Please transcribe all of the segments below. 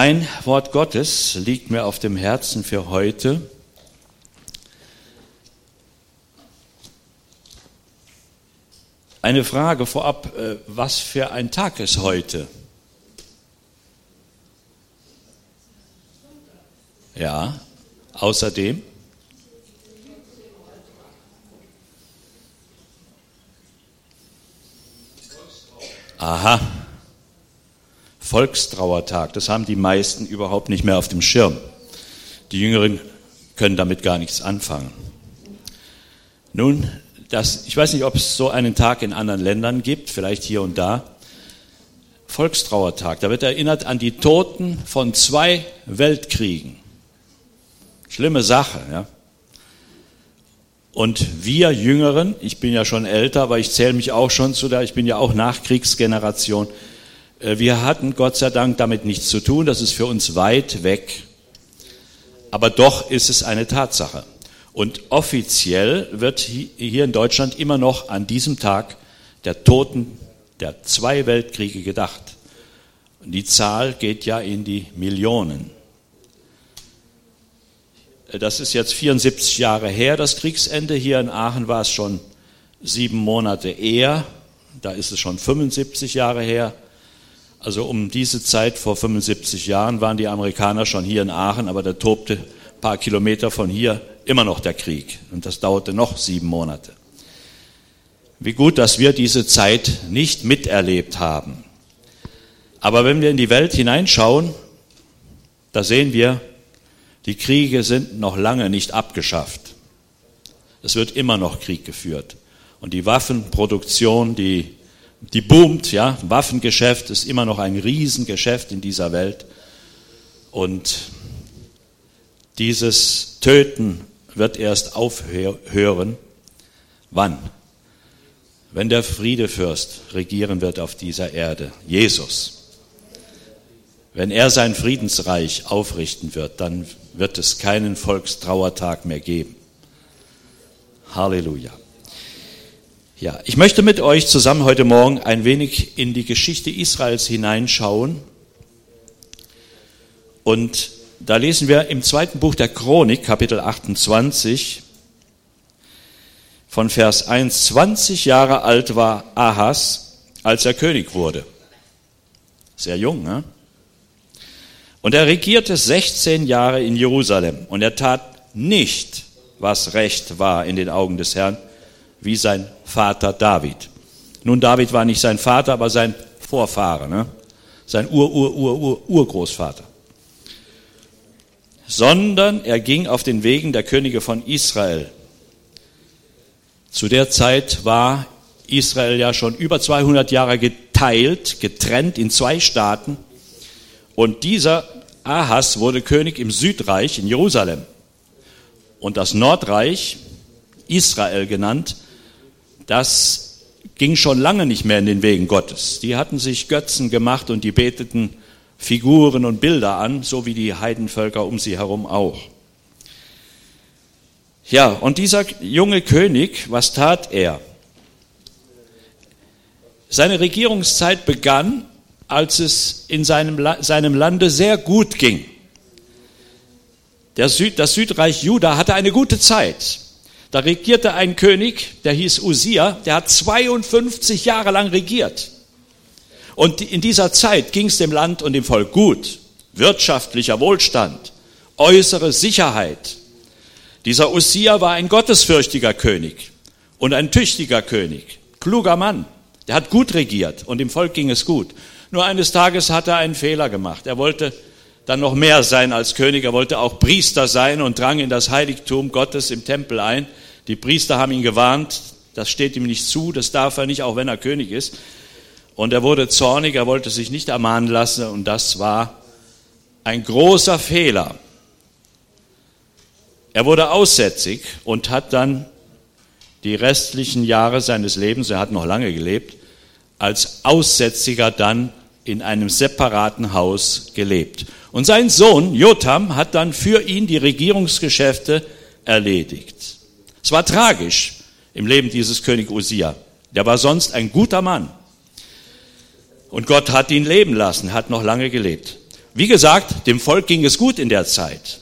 Ein Wort Gottes liegt mir auf dem Herzen für heute. Eine Frage vorab, äh, was für ein Tag ist heute? Ja, außerdem? Aha, Volkstrauertag, das haben die meisten überhaupt nicht mehr auf dem Schirm. Die Jüngeren können damit gar nichts anfangen. Nun, das, ich weiß nicht, ob es so einen Tag in anderen Ländern gibt, vielleicht hier und da. Volkstrauertag, da wird erinnert an die Toten von zwei Weltkriegen. Schlimme Sache, ja. Und wir Jüngeren, ich bin ja schon älter, aber ich zähle mich auch schon zu der, ich bin ja auch Nachkriegsgeneration, wir hatten Gott sei Dank damit nichts zu tun, das ist für uns weit weg. Aber doch ist es eine Tatsache. Und offiziell wird hier in Deutschland immer noch an diesem Tag der Toten der zwei Weltkriege gedacht. Und die Zahl geht ja in die Millionen. Das ist jetzt 74 Jahre her, das Kriegsende. Hier in Aachen war es schon sieben Monate eher. Da ist es schon 75 Jahre her. Also um diese Zeit vor 75 Jahren waren die Amerikaner schon hier in Aachen, aber da tobte ein paar Kilometer von hier immer noch der Krieg. Und das dauerte noch sieben Monate. Wie gut, dass wir diese Zeit nicht miterlebt haben. Aber wenn wir in die Welt hineinschauen, da sehen wir, die Kriege sind noch lange nicht abgeschafft. Es wird immer noch Krieg geführt. Und die Waffenproduktion, die die boomt, ja. Waffengeschäft ist immer noch ein Riesengeschäft in dieser Welt. Und dieses Töten wird erst aufhören. Wann? Wenn der Friedefürst regieren wird auf dieser Erde, Jesus. Wenn er sein Friedensreich aufrichten wird, dann wird es keinen Volkstrauertag mehr geben. Halleluja. Ja, ich möchte mit euch zusammen heute Morgen ein wenig in die Geschichte Israels hineinschauen. Und da lesen wir im zweiten Buch der Chronik, Kapitel 28, von Vers 1, 20 Jahre alt war Ahas, als er König wurde. Sehr jung, ne? Und er regierte 16 Jahre in Jerusalem und er tat nicht, was recht war in den Augen des Herrn, wie sein Vater David. Nun, David war nicht sein Vater, aber sein Vorfahre, ne? sein Ur-Ur-Ur-Urgroßvater. Sondern er ging auf den Wegen der Könige von Israel. Zu der Zeit war Israel ja schon über 200 Jahre geteilt, getrennt in zwei Staaten. Und dieser Ahas wurde König im Südreich in Jerusalem. Und das Nordreich, Israel genannt, das ging schon lange nicht mehr in den Wegen Gottes. Die hatten sich Götzen gemacht und die beteten Figuren und Bilder an, so wie die Heidenvölker um sie herum auch. Ja, und dieser junge König, was tat er? Seine Regierungszeit begann, als es in seinem, seinem Lande sehr gut ging. Süd, das Südreich Juda hatte eine gute Zeit. Da regierte ein König, der hieß Usia, der hat 52 Jahre lang regiert. Und in dieser Zeit ging es dem Land und dem Volk gut. Wirtschaftlicher Wohlstand, äußere Sicherheit. Dieser Usia war ein gottesfürchtiger König und ein tüchtiger König, kluger Mann. Der hat gut regiert und dem Volk ging es gut. Nur eines Tages hat er einen Fehler gemacht. Er wollte dann noch mehr sein als König. Er wollte auch Priester sein und drang in das Heiligtum Gottes im Tempel ein. Die Priester haben ihn gewarnt, das steht ihm nicht zu, das darf er nicht, auch wenn er König ist. Und er wurde zornig, er wollte sich nicht ermahnen lassen und das war ein großer Fehler. Er wurde aussätzig und hat dann die restlichen Jahre seines Lebens, er hat noch lange gelebt, als Aussätziger dann in einem separaten Haus gelebt. Und sein Sohn Jotam hat dann für ihn die Regierungsgeschäfte erledigt. Es war tragisch im Leben dieses König Usia. Der war sonst ein guter Mann. Und Gott hat ihn leben lassen, hat noch lange gelebt. wie gesagt, dem Volk ging es gut in der Zeit.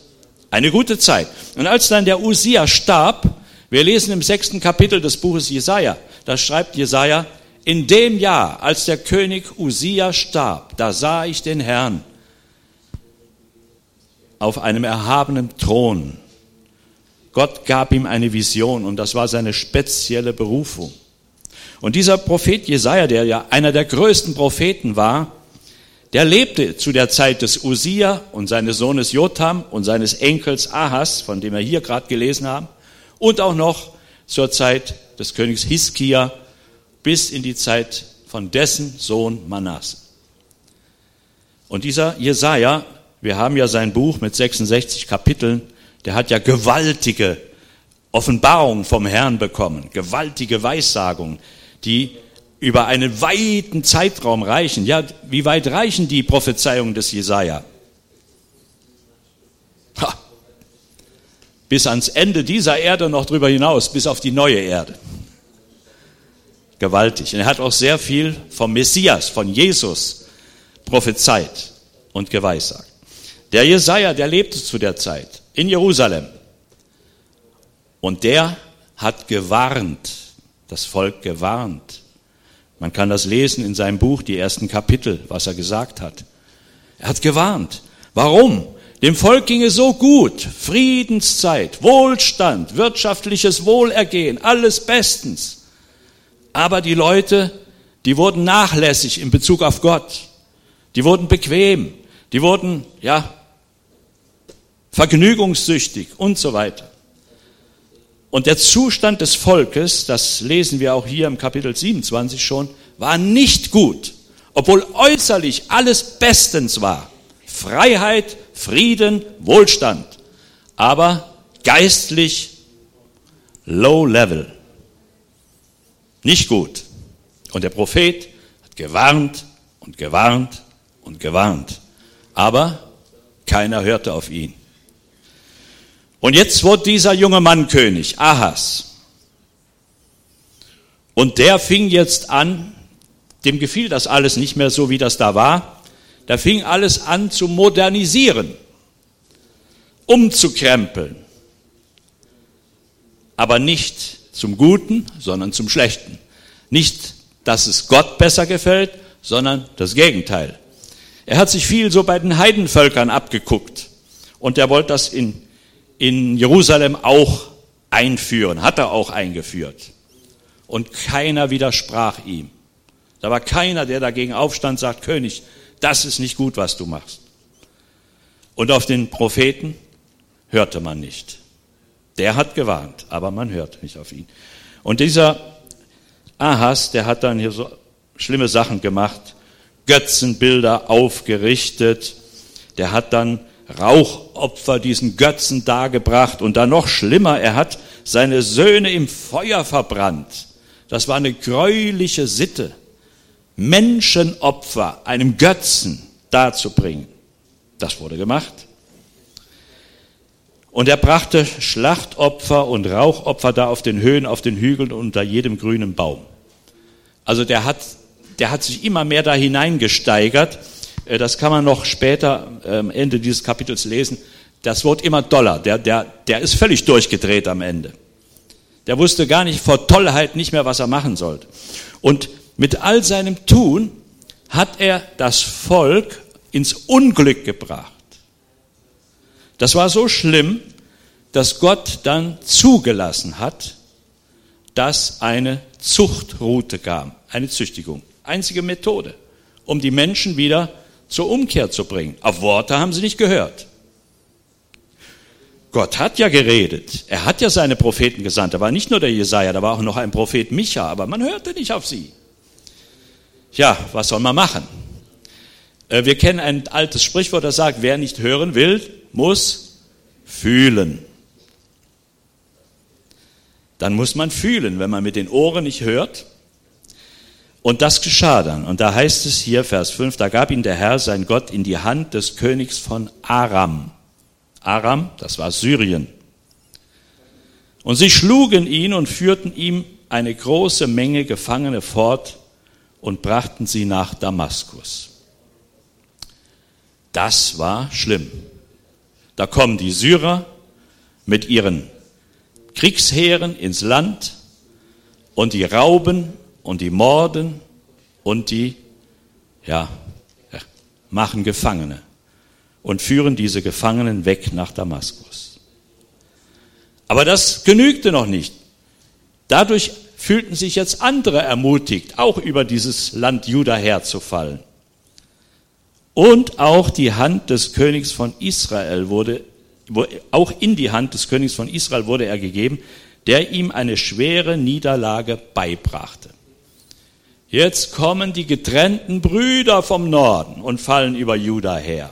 Eine gute Zeit. Und als dann der Usia starb, wir lesen im sechsten Kapitel des Buches Jesaja, da schreibt Jesaja, in dem Jahr, als der König Usia starb, da sah ich den Herrn auf einem erhabenen Thron. Gott gab ihm eine Vision und das war seine spezielle Berufung. Und dieser Prophet Jesaja, der ja einer der größten Propheten war, der lebte zu der Zeit des Usia und seines Sohnes Jotham und seines Enkels Ahas, von dem wir hier gerade gelesen haben, und auch noch zur Zeit des Königs Hiskia bis in die Zeit von dessen Sohn Manasse. Und dieser Jesaja, wir haben ja sein Buch mit 66 Kapiteln, der hat ja gewaltige Offenbarungen vom Herrn bekommen, gewaltige Weissagungen, die über einen weiten Zeitraum reichen. Ja, wie weit reichen die Prophezeiungen des Jesaja? Ha. Bis ans Ende dieser Erde noch drüber hinaus, bis auf die neue Erde. Gewaltig. Und er hat auch sehr viel vom Messias, von Jesus prophezeit und geweissagt. Der Jesaja, der lebte zu der Zeit in Jerusalem. Und der hat gewarnt, das Volk gewarnt man kann das lesen in seinem Buch, die ersten Kapitel, was er gesagt hat. Er hat gewarnt. Warum? Dem Volk ging es so gut. Friedenszeit, Wohlstand, wirtschaftliches Wohlergehen, alles bestens. Aber die Leute, die wurden nachlässig in Bezug auf Gott. Die wurden bequem. Die wurden, ja, vergnügungssüchtig und so weiter. Und der Zustand des Volkes, das lesen wir auch hier im Kapitel 27 schon, war nicht gut, obwohl äußerlich alles bestens war. Freiheit, Frieden, Wohlstand, aber geistlich low level. Nicht gut. Und der Prophet hat gewarnt und gewarnt und gewarnt. Aber keiner hörte auf ihn. Und jetzt wurde dieser junge Mann König, Ahas. Und der fing jetzt an, dem gefiel das alles nicht mehr so, wie das da war. Da fing alles an zu modernisieren, umzukrempeln. Aber nicht zum Guten, sondern zum Schlechten. Nicht, dass es Gott besser gefällt, sondern das Gegenteil. Er hat sich viel so bei den Heidenvölkern abgeguckt. Und er wollte das in in Jerusalem auch einführen, hat er auch eingeführt. Und keiner widersprach ihm. Da war keiner, der dagegen aufstand, sagt, König, das ist nicht gut, was du machst. Und auf den Propheten hörte man nicht. Der hat gewarnt, aber man hört nicht auf ihn. Und dieser Ahas, der hat dann hier so schlimme Sachen gemacht, Götzenbilder aufgerichtet, der hat dann Rauchopfer, diesen Götzen dargebracht und dann noch schlimmer, er hat seine Söhne im Feuer verbrannt. Das war eine gräuliche Sitte, Menschenopfer einem Götzen darzubringen. Das wurde gemacht. Und er brachte Schlachtopfer und Rauchopfer da auf den Höhen, auf den Hügeln unter jedem grünen Baum. Also der hat, der hat sich immer mehr da hineingesteigert äh, das kann man noch später am ähm, Ende dieses Kapitels lesen, das Wort immer doller. Der, der, der ist völlig durchgedreht am Ende. Der wusste gar nicht vor Tollheit nicht mehr, was er machen sollte. Und mit all seinem Tun hat er das Volk ins Unglück gebracht. Das war so schlimm, dass Gott dann zugelassen hat, dass eine Zuchtroute kam, eine Züchtigung. Einzige Methode, um die Menschen wieder zur Umkehr zu bringen. Auf Worte haben sie nicht gehört. Gott hat ja geredet. Er hat ja seine Propheten gesandt. Da war nicht nur der Jesaja, da war auch noch ein Prophet Micha, aber man hörte nicht auf sie. Ja, was soll man machen? Äh, wir kennen ein altes Sprichwort, das sagt, wer nicht hören will, muss fühlen. Dann muss man fühlen. Wenn man mit den Ohren nicht hört, und das geschah dann. Und da heißt es hier, Vers 5, da gab ihn der Herr, sein Gott, in die Hand des Königs von Aram. Aram, das war Syrien. Und sie schlugen ihn und führten ihm eine große Menge Gefangene fort und brachten sie nach Damaskus. Das war schlimm. Da kommen die Syrer mit ihren Kriegsheeren ins Land und die rauben und die morden und die, ja, machen Gefangene und führen diese Gefangenen weg nach Damaskus. Aber das genügte noch nicht. Dadurch fühlten sich jetzt andere ermutigt, auch über dieses Land Juda herzufallen. Und auch die Hand des Königs von Israel wurde, auch in die Hand des Königs von Israel wurde er gegeben, der ihm eine schwere Niederlage beibrachte. Jetzt kommen die getrennten Brüder vom Norden und fallen über Juda her.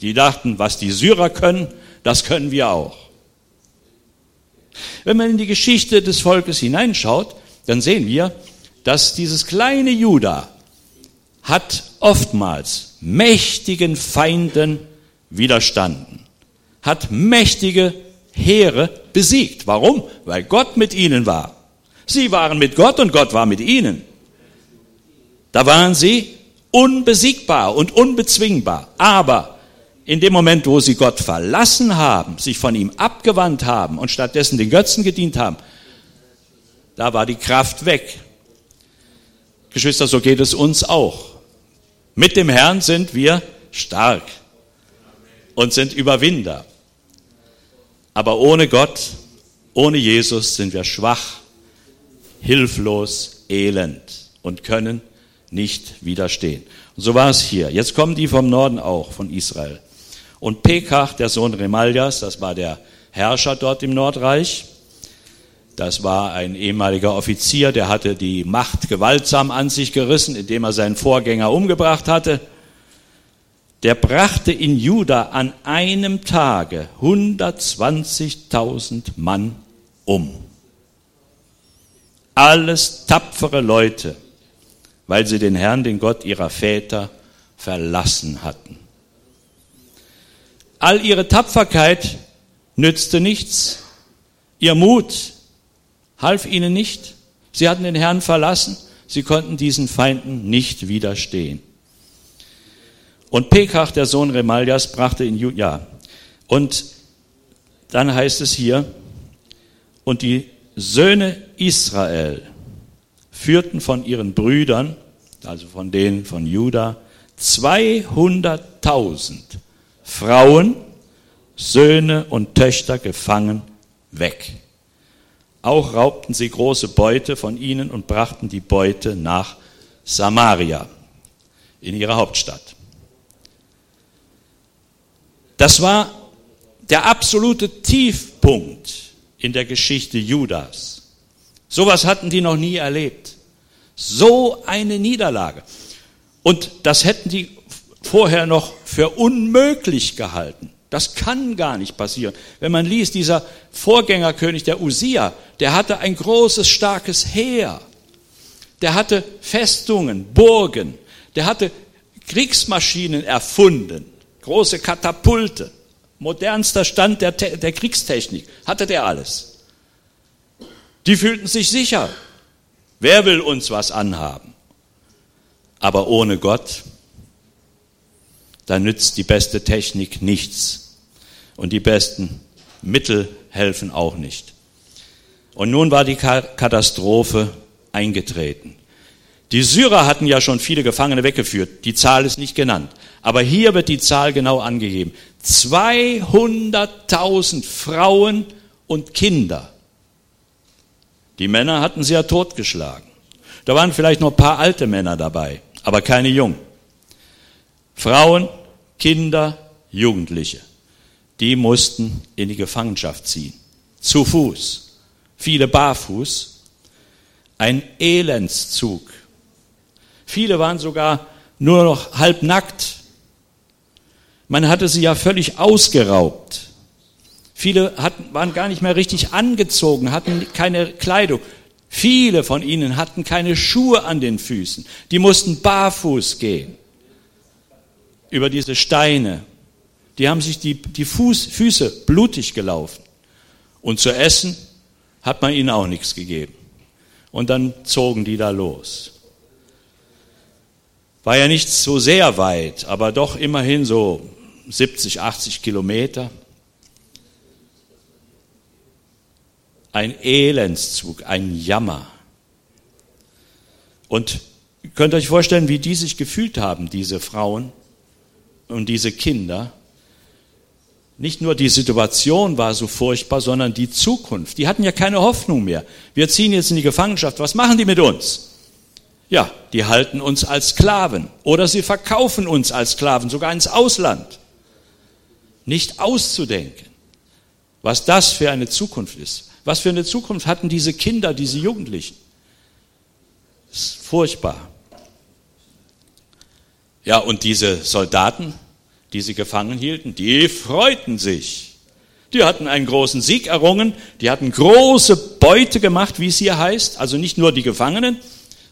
Die dachten, was die Syrer können, das können wir auch. Wenn man in die Geschichte des Volkes hineinschaut, dann sehen wir, dass dieses kleine Juda hat oftmals mächtigen Feinden widerstanden, hat mächtige Heere besiegt. Warum? Weil Gott mit ihnen war. Sie waren mit Gott und Gott war mit ihnen. Da waren sie unbesiegbar und unbezwingbar. Aber in dem Moment, wo sie Gott verlassen haben, sich von ihm abgewandt haben und stattdessen den Götzen gedient haben, da war die Kraft weg. Geschwister, so geht es uns auch. Mit dem Herrn sind wir stark und sind Überwinder. Aber ohne Gott, ohne Jesus sind wir schwach, hilflos, elend und können nicht widerstehen. Und so war es hier. Jetzt kommen die vom Norden auch, von Israel. Und Pekach, der Sohn Remaljas, das war der Herrscher dort im Nordreich, das war ein ehemaliger Offizier, der hatte die Macht gewaltsam an sich gerissen, indem er seinen Vorgänger umgebracht hatte. Der brachte in Juda an einem Tage 120.000 Mann um. Alles tapfere Leute, weil sie den Herrn, den Gott ihrer Väter, verlassen hatten. All ihre Tapferkeit nützte nichts. Ihr Mut half ihnen nicht. Sie hatten den Herrn verlassen. Sie konnten diesen Feinden nicht widerstehen. Und Pekach, der Sohn Remaljas, brachte in. Ja. Und dann heißt es hier, und die Söhne Israel führten von ihren Brüdern, also von denen von Juda, 200.000 Frauen, Söhne und Töchter gefangen weg. Auch raubten sie große Beute von ihnen und brachten die Beute nach Samaria, in ihre Hauptstadt. Das war der absolute Tiefpunkt in der Geschichte Judas. Sowas hatten die noch nie erlebt. So eine Niederlage. Und das hätten die vorher noch für unmöglich gehalten. Das kann gar nicht passieren. Wenn man liest, dieser Vorgängerkönig, der Usia, der hatte ein großes, starkes Heer. Der hatte Festungen, Burgen. Der hatte Kriegsmaschinen erfunden, große Katapulte, modernster Stand der, der Kriegstechnik. Hatte der alles. Die fühlten sich sicher. Wer will uns was anhaben? Aber ohne Gott, da nützt die beste Technik nichts. Und die besten Mittel helfen auch nicht. Und nun war die Katastrophe eingetreten. Die Syrer hatten ja schon viele Gefangene weggeführt. Die Zahl ist nicht genannt. Aber hier wird die Zahl genau angegeben. 200.000 Frauen und Kinder die Männer hatten sie ja totgeschlagen. Da waren vielleicht noch ein paar alte Männer dabei, aber keine jungen. Frauen, Kinder, Jugendliche, die mussten in die Gefangenschaft ziehen. Zu Fuß. Viele barfuß. Ein Elendszug. Viele waren sogar nur noch halbnackt. Man hatte sie ja völlig ausgeraubt. Viele hatten, waren gar nicht mehr richtig angezogen, hatten keine Kleidung. Viele von ihnen hatten keine Schuhe an den Füßen. Die mussten barfuß gehen über diese Steine. Die haben sich die, die Fuß, Füße blutig gelaufen. Und zu essen hat man ihnen auch nichts gegeben. Und dann zogen die da los. War ja nicht so sehr weit, aber doch immerhin so 70, 80 Kilometer. Ein Elendszug, ein Jammer. Und ihr könnt euch vorstellen, wie die sich gefühlt haben, diese Frauen und diese Kinder. Nicht nur die Situation war so furchtbar, sondern die Zukunft. Die hatten ja keine Hoffnung mehr. Wir ziehen jetzt in die Gefangenschaft. Was machen die mit uns? Ja, die halten uns als Sklaven oder sie verkaufen uns als Sklaven, sogar ins Ausland. Nicht auszudenken, was das für eine Zukunft ist. Was für eine Zukunft hatten diese Kinder, diese Jugendlichen? Das ist furchtbar. Ja, und diese Soldaten, die sie gefangen hielten, die freuten sich. Die hatten einen großen Sieg errungen, die hatten große Beute gemacht, wie es hier heißt, also nicht nur die Gefangenen,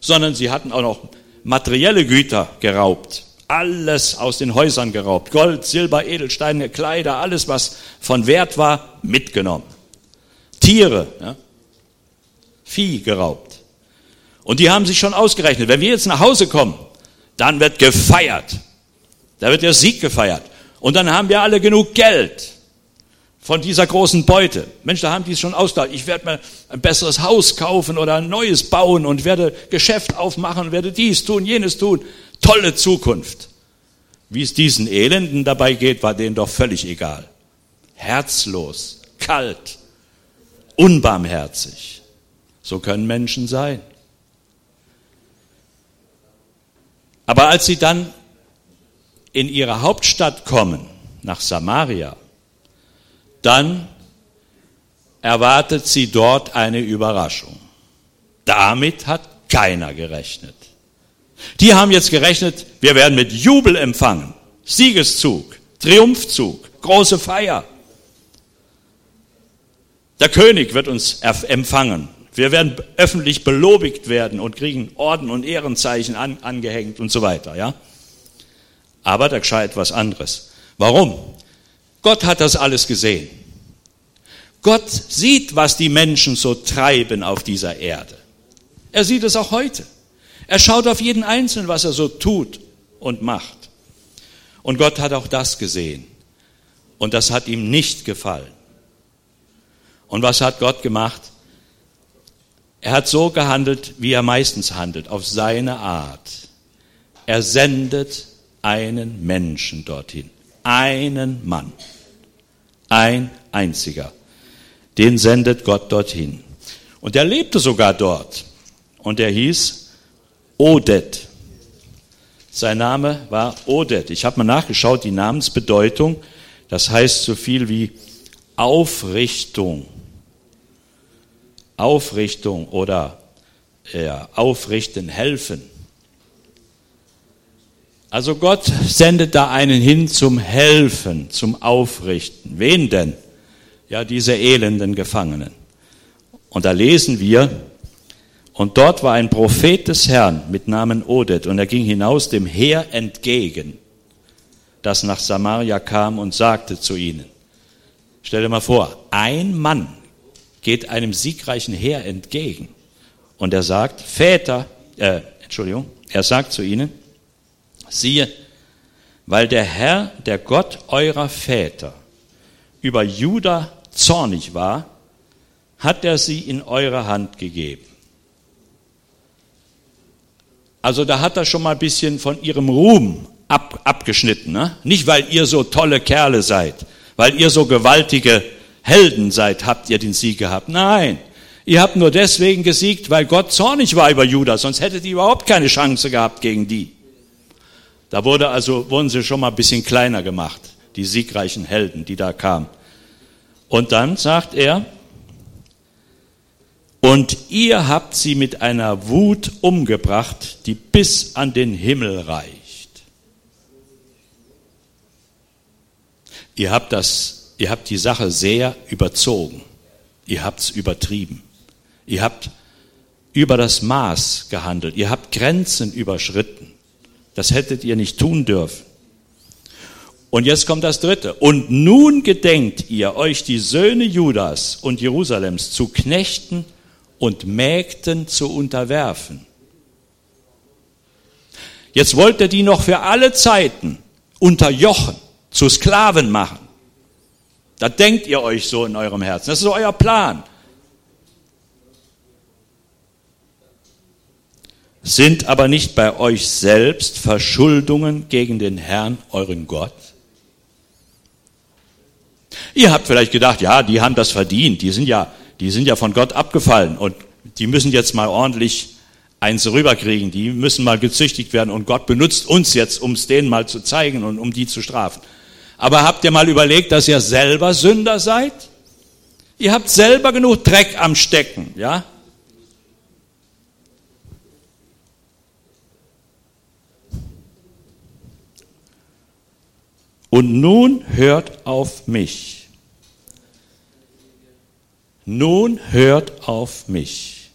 sondern sie hatten auch noch materielle Güter geraubt. Alles aus den Häusern geraubt. Gold, Silber, Edelsteine, Kleider, alles, was von Wert war, mitgenommen. Tiere, ja, Vieh geraubt. Und die haben sich schon ausgerechnet, wenn wir jetzt nach Hause kommen, dann wird gefeiert. Da wird der Sieg gefeiert. Und dann haben wir alle genug Geld von dieser großen Beute. Mensch, da haben die es schon ausgedacht. Ich werde mir ein besseres Haus kaufen oder ein neues bauen und werde Geschäft aufmachen, werde dies tun, jenes tun. Tolle Zukunft. Wie es diesen Elenden dabei geht, war denen doch völlig egal. Herzlos, kalt, unbarmherzig. So können Menschen sein. Aber als sie dann in ihre Hauptstadt kommen, nach Samaria, dann erwartet sie dort eine Überraschung. Damit hat keiner gerechnet. Die haben jetzt gerechnet, wir werden mit Jubel empfangen. Siegeszug, Triumphzug, große Feier. Der König wird uns empfangen. Wir werden öffentlich belobigt werden und kriegen Orden und Ehrenzeichen an, angehängt und so weiter, ja. Aber da geschah etwas anderes. Warum? Gott hat das alles gesehen. Gott sieht, was die Menschen so treiben auf dieser Erde. Er sieht es auch heute. Er schaut auf jeden Einzelnen, was er so tut und macht. Und Gott hat auch das gesehen. Und das hat ihm nicht gefallen. Und was hat Gott gemacht? Er hat so gehandelt, wie er meistens handelt, auf seine Art. Er sendet einen Menschen dorthin. Einen Mann. Ein einziger. Den sendet Gott dorthin. Und er lebte sogar dort. Und er hieß Odet. Sein Name war Odet. Ich habe mal nachgeschaut, die Namensbedeutung. Das heißt so viel wie Aufrichtung. Aufrichtung oder ja, aufrichten, helfen. Also Gott sendet da einen hin zum Helfen, zum Aufrichten. Wen denn? Ja, diese elenden Gefangenen. Und da lesen wir, und dort war ein Prophet des Herrn mit Namen Odet, und er ging hinaus dem Heer entgegen, das nach Samaria kam und sagte zu ihnen, stell dir mal vor, ein Mann geht einem siegreichen Heer entgegen und er sagt, Väter, äh, Entschuldigung, er sagt zu ihnen, Siehe, weil der Herr, der Gott eurer Väter, über Juda zornig war, hat er sie in eure Hand gegeben. Also da hat er schon mal ein bisschen von ihrem Ruhm ab, abgeschnitten. Ne? Nicht, weil ihr so tolle Kerle seid, weil ihr so gewaltige Helden seid, habt ihr den Sieg gehabt. Nein, ihr habt nur deswegen gesiegt, weil Gott zornig war über Juda, sonst hättet ihr überhaupt keine Chance gehabt gegen die. Da wurde also, wurden sie schon mal ein bisschen kleiner gemacht, die siegreichen Helden, die da kamen. Und dann sagt er, und ihr habt sie mit einer Wut umgebracht, die bis an den Himmel reicht. Ihr habt das, ihr habt die Sache sehr überzogen. Ihr habt's übertrieben. Ihr habt über das Maß gehandelt. Ihr habt Grenzen überschritten. Das hättet ihr nicht tun dürfen. Und jetzt kommt das dritte. Und nun gedenkt ihr euch die Söhne Judas und Jerusalems zu Knechten und Mägden zu unterwerfen. Jetzt wollt ihr die noch für alle Zeiten unterjochen, zu Sklaven machen. Da denkt ihr euch so in eurem Herzen. Das ist euer Plan. Sind aber nicht bei euch selbst Verschuldungen gegen den Herrn, euren Gott? Ihr habt vielleicht gedacht, ja, die haben das verdient, die sind ja, die sind ja von Gott abgefallen und die müssen jetzt mal ordentlich eins rüberkriegen, die müssen mal gezüchtigt werden und Gott benutzt uns jetzt, um es denen mal zu zeigen und um die zu strafen. Aber habt ihr mal überlegt, dass ihr selber Sünder seid? Ihr habt selber genug Dreck am Stecken, ja? Und nun hört auf mich. Nun hört auf mich.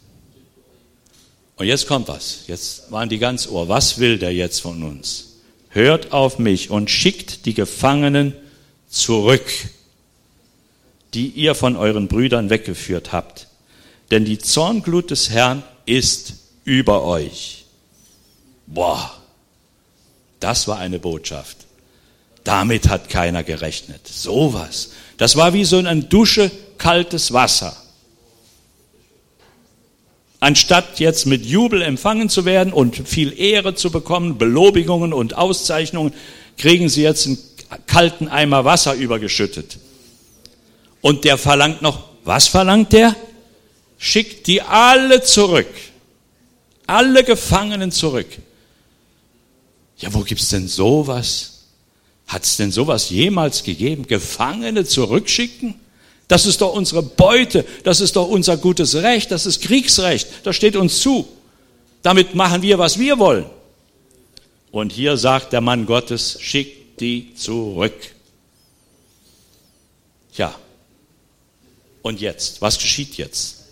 Und jetzt kommt was. Jetzt waren die ganz ohr. Was will der jetzt von uns? Hört auf mich und schickt die Gefangenen zurück, die ihr von euren Brüdern weggeführt habt. Denn die Zornglut des Herrn ist über euch. Boah, das war eine Botschaft. Damit hat keiner gerechnet. Sowas. Das war wie so ein Dusche kaltes Wasser. Anstatt jetzt mit Jubel empfangen zu werden und viel Ehre zu bekommen, Belobigungen und Auszeichnungen, kriegen sie jetzt einen kalten Eimer Wasser übergeschüttet. Und der verlangt noch, was verlangt der? Schickt die alle zurück. Alle Gefangenen zurück. Ja, wo gibt's denn sowas? Hat es denn sowas jemals gegeben? Gefangene zurückschicken? Das ist doch unsere Beute, das ist doch unser gutes Recht, das ist Kriegsrecht, das steht uns zu. Damit machen wir, was wir wollen. Und hier sagt der Mann Gottes, schickt die zurück. Ja. Und jetzt, was geschieht jetzt?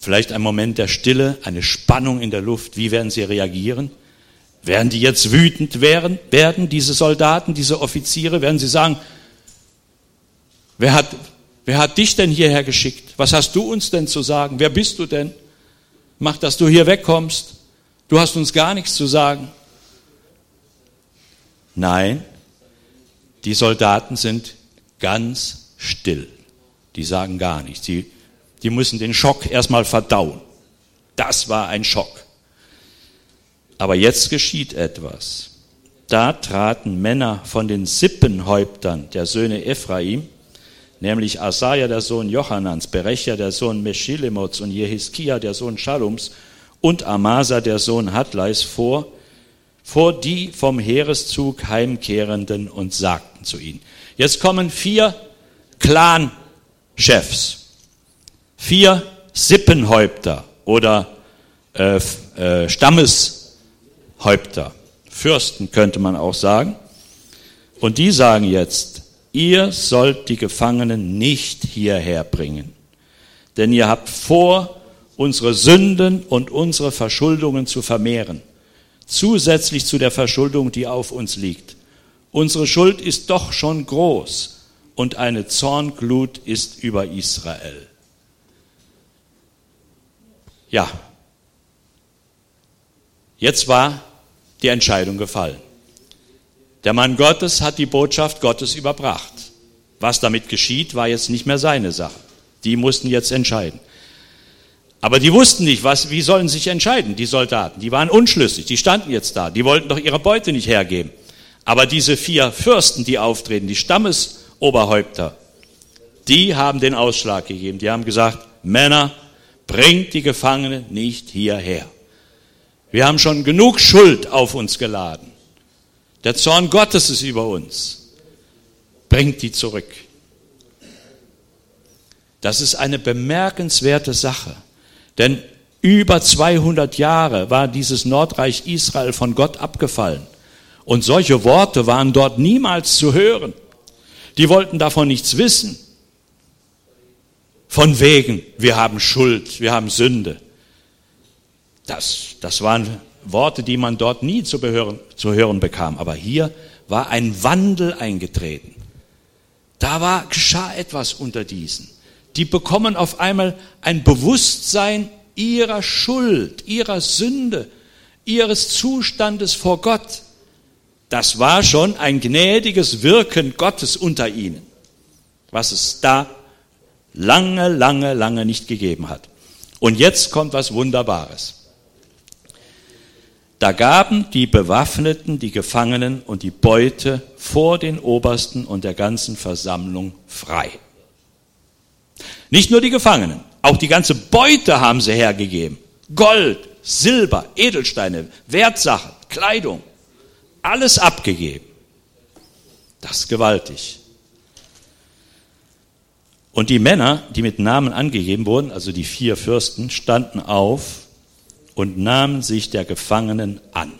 Vielleicht ein Moment der Stille, eine Spannung in der Luft. Wie werden sie reagieren? Werden die jetzt wütend werden, werden, diese Soldaten, diese Offiziere? Werden sie sagen, wer hat, wer hat dich denn hierher geschickt? Was hast du uns denn zu sagen? Wer bist du denn? Mach, dass du hier wegkommst. Du hast uns gar nichts zu sagen. Nein, die Soldaten sind ganz still. Die sagen gar nichts. Die, die müssen den Schock erstmal verdauen. Das war ein Schock. Aber jetzt geschieht etwas. Da traten Männer von den Sippenhäuptern der Söhne Ephraim, nämlich Asaja, der Sohn Jochanans, Berecher, der Sohn Meschilemots und Jehiskia, der Sohn Schallums und Amasa, der Sohn Hadleis, vor, vor die vom Heereszug heimkehrenden und sagten zu ihnen. Jetzt kommen vier Clan-Chefs, vier Sippenhäupter oder äh, äh, Stammes Häupter, Fürsten könnte man auch sagen. Und die sagen jetzt, ihr sollt die Gefangenen nicht hierher bringen, denn ihr habt vor, unsere Sünden und unsere Verschuldungen zu vermehren, zusätzlich zu der Verschuldung, die auf uns liegt. Unsere Schuld ist doch schon groß und eine Zornglut ist über Israel. Ja, jetzt war die Entscheidung gefallen. Der Mann Gottes hat die Botschaft Gottes überbracht. Was damit geschieht, war jetzt nicht mehr seine Sache. Die mussten jetzt entscheiden. Aber die wussten nicht, was, wie sollen sich entscheiden, die Soldaten. Die waren unschlüssig, die standen jetzt da, die wollten doch ihre Beute nicht hergeben. Aber diese vier Fürsten, die auftreten, die Stammesoberhäupter, die haben den Ausschlag gegeben. Die haben gesagt, Männer, bringt die Gefangenen nicht hierher. Wir haben schon genug Schuld auf uns geladen. Der Zorn Gottes ist über uns. Bringt die zurück. Das ist eine bemerkenswerte Sache. Denn über 200 Jahre war dieses Nordreich Israel von Gott abgefallen. Und solche Worte waren dort niemals zu hören. Die wollten davon nichts wissen. Von wegen, wir haben Schuld, wir haben Sünde. Das, das waren Worte, die man dort nie zu, behören, zu hören bekam. Aber hier war ein Wandel eingetreten. Da war, geschah etwas unter diesen. Die bekommen auf einmal ein Bewusstsein ihrer Schuld, ihrer Sünde. ihres Zustandes vor Gott. Das war schon ein gnädiges Wirken Gottes unter ihnen, was es da lange, lange, lange nicht gegeben hat. Und jetzt kommt was Wunderbares. Da gaben die Bewaffneten die Gefangenen und die Beute vor den Obersten und der ganzen Versammlung frei. Nicht nur die Gefangenen, auch die ganze Beute haben sie hergegeben. Gold, Silber, Edelsteine, Wertsachen, Kleidung, alles abgegeben. Das ist gewaltig. Und die Männer, die mit Namen angegeben wurden, also die vier Fürsten, standen auf und nahmen sich der Gefangenen an.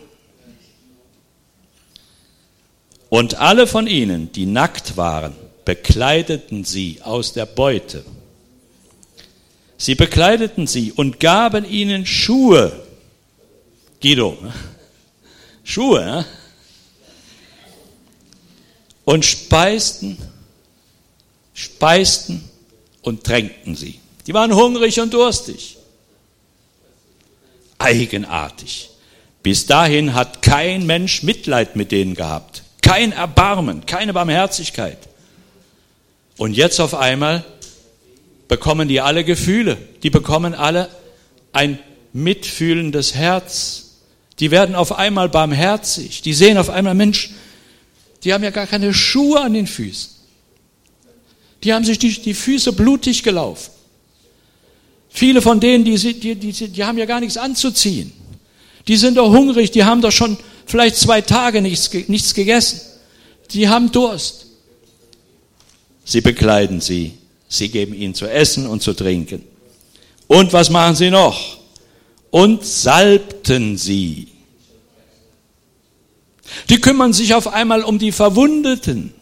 Und alle von ihnen, die nackt waren, bekleideten sie aus der Beute. Sie bekleideten sie und gaben ihnen Schuhe. Guido, ne? Schuhe. Und speisten, speisten und tränkten sie. Die waren hungrig und durstig eigenartig. Bis dahin hat kein Mensch Mitleid mit denen gehabt. Kein Erbarmen, keine Barmherzigkeit. Und jetzt auf einmal bekommen die alle Gefühle. Die bekommen alle ein mitfühlendes Herz. Die werden auf einmal barmherzig. Die sehen auf einmal, Mensch, die haben ja gar keine Schuhe an den Füßen. Die haben sich die, die Füße blutig gelaufen. Viele von denen, die, die, die, die haben ja gar nichts anzuziehen. Die sind doch hungrig, die haben doch schon vielleicht zwei Tage nichts, nichts gegessen. Die haben Durst. Sie bekleiden sie, sie geben ihnen zu essen und zu trinken. Und was machen sie noch? Und salbten sie. Die kümmern sich auf einmal um die Verwundeten.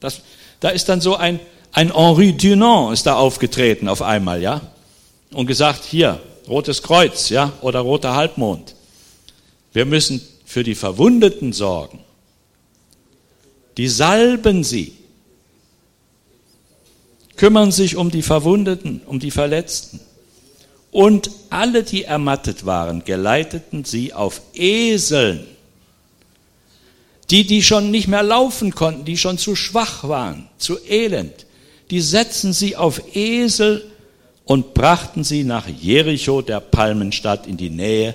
Das, da ist dann so ein, ein Henri Dunant ist da aufgetreten auf einmal, ja, und gesagt, hier, Rotes Kreuz, ja, oder Roter Halbmond. Wir müssen für die Verwundeten sorgen. Die salben sie, kümmern sich um die Verwundeten, um die Verletzten. Und alle, die ermattet waren, geleiteten sie auf Eseln. Die, die schon nicht mehr laufen konnten, die schon zu schwach waren, zu elend, die setzten sie auf Esel und brachten sie nach Jericho, der Palmenstadt, in die Nähe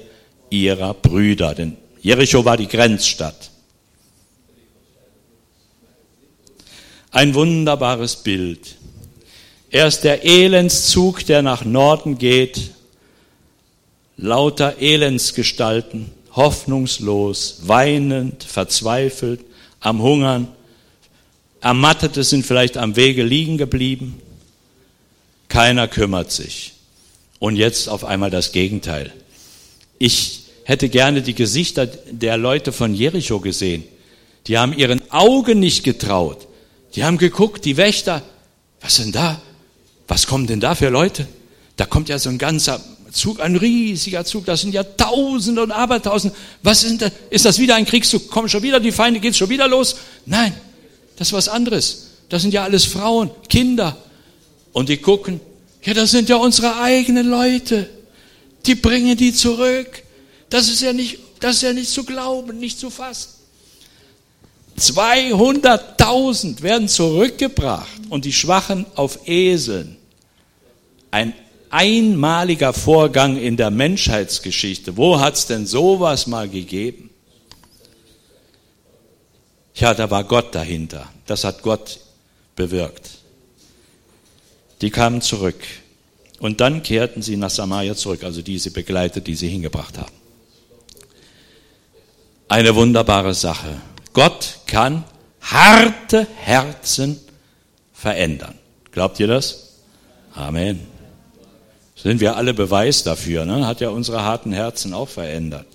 ihrer Brüder. Denn Jericho war die Grenzstadt. Ein wunderbares Bild. Erst der Elendszug, der nach Norden geht, lauter Elendsgestalten, hoffnungslos, weinend, verzweifelt, am Hungern, Ermattete sind vielleicht am Wege liegen geblieben. Keiner kümmert sich. Und jetzt auf einmal das Gegenteil. Ich hätte gerne die Gesichter der Leute von Jericho gesehen. Die haben ihren Augen nicht getraut. Die haben geguckt, die Wächter, was denn da? Was kommen denn da für Leute? Da kommt ja so ein ganzer Zug, ein riesiger Zug, das sind ja Tausende und Abertausende. Was denn da? Ist das wieder ein Kriegszug? Kommen schon wieder die Feinde, geht's schon wieder los? Nein, das ist was anderes. Das sind ja alles Frauen, Kinder. Und die gucken, ja, das sind ja unsere eigenen Leute. Die bringen die zurück. Das ist ja nicht, das ist ja nicht zu glauben, nicht zu fassen. 200.000 werden zurückgebracht und die Schwachen auf Eseln. Ein einmaliger Vorgang in der Menschheitsgeschichte. Wo hat es denn sowas mal gegeben? Ja, da war Gott dahinter. Das hat Gott bewirkt. Die kamen zurück. Und dann kehrten sie nach Samaria zurück, also diese Begleiter, die sie hingebracht haben. Eine wunderbare Sache. Gott kann harte Herzen verändern. Glaubt ihr das? Amen. Sind wir alle Beweis dafür, ne? Hat ja unsere harten Herzen auch verändert.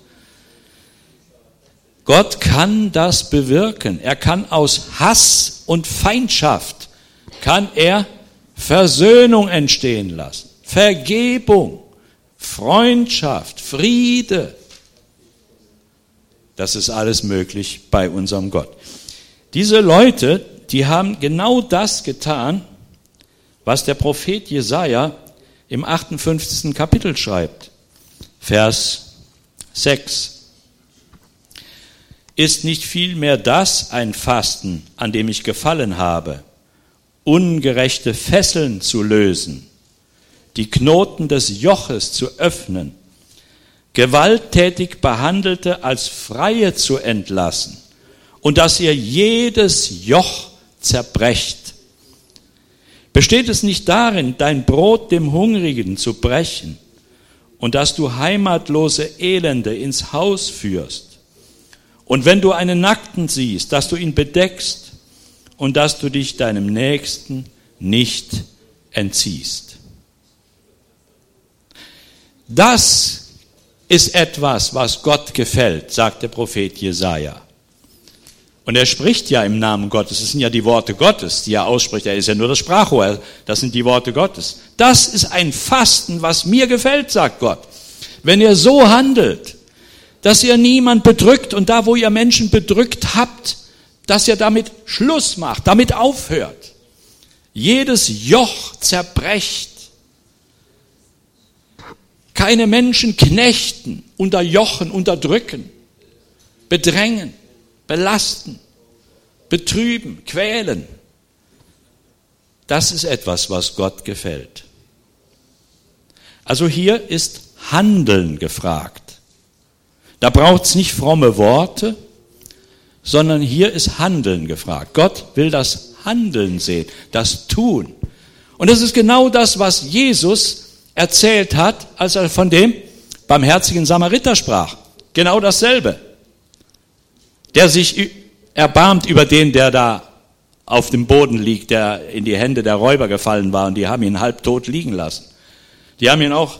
Gott kann das bewirken. Er kann aus Hass und Feindschaft, kann er Versöhnung entstehen lassen. Vergebung, Freundschaft, Friede. Das ist alles möglich bei unserem Gott. Diese Leute, die haben genau das getan, was der Prophet Jesaja im 58. Kapitel schreibt. Vers 6. Ist nicht vielmehr das ein Fasten, an dem ich gefallen habe, ungerechte Fesseln zu lösen, die Knoten des Joches zu öffnen, gewalttätig Behandelte als Freie zu entlassen und dass ihr jedes Joch zerbrecht. Besteht es nicht darin, dein Brot dem Hungrigen zu brechen und dass du heimatlose Elende ins Haus führst? Und wenn du einen Nackten siehst, dass du ihn bedeckst und dass du dich deinem Nächsten nicht entziehst. Das ist etwas, was Gott gefällt, sagt der Prophet Jesaja. Und er spricht ja im Namen Gottes. Das sind ja die Worte Gottes, die er ausspricht. Er ist ja nur das Sprachrohr. Das sind die Worte Gottes. Das ist ein Fasten, was mir gefällt, sagt Gott. Wenn ihr so handelt, dass ihr niemand bedrückt und da, wo ihr Menschen bedrückt habt, dass ihr damit Schluss macht, damit aufhört. Jedes Joch zerbrecht. Keine Menschen knechten, unterjochen, unterdrücken, bedrängen belasten, betrüben, quälen. Das ist etwas, was Gott gefällt. Also hier ist Handeln gefragt. Da braucht es nicht fromme Worte, sondern hier ist Handeln gefragt. Gott will das Handeln sehen, das Tun. Und das ist genau das, was Jesus erzählt hat, als er von dem barmherzigen Samariter sprach. Genau dasselbe der sich erbarmt über den, der da auf dem Boden liegt, der in die Hände der Räuber gefallen war und die haben ihn halbtot liegen lassen. Die haben ihn auch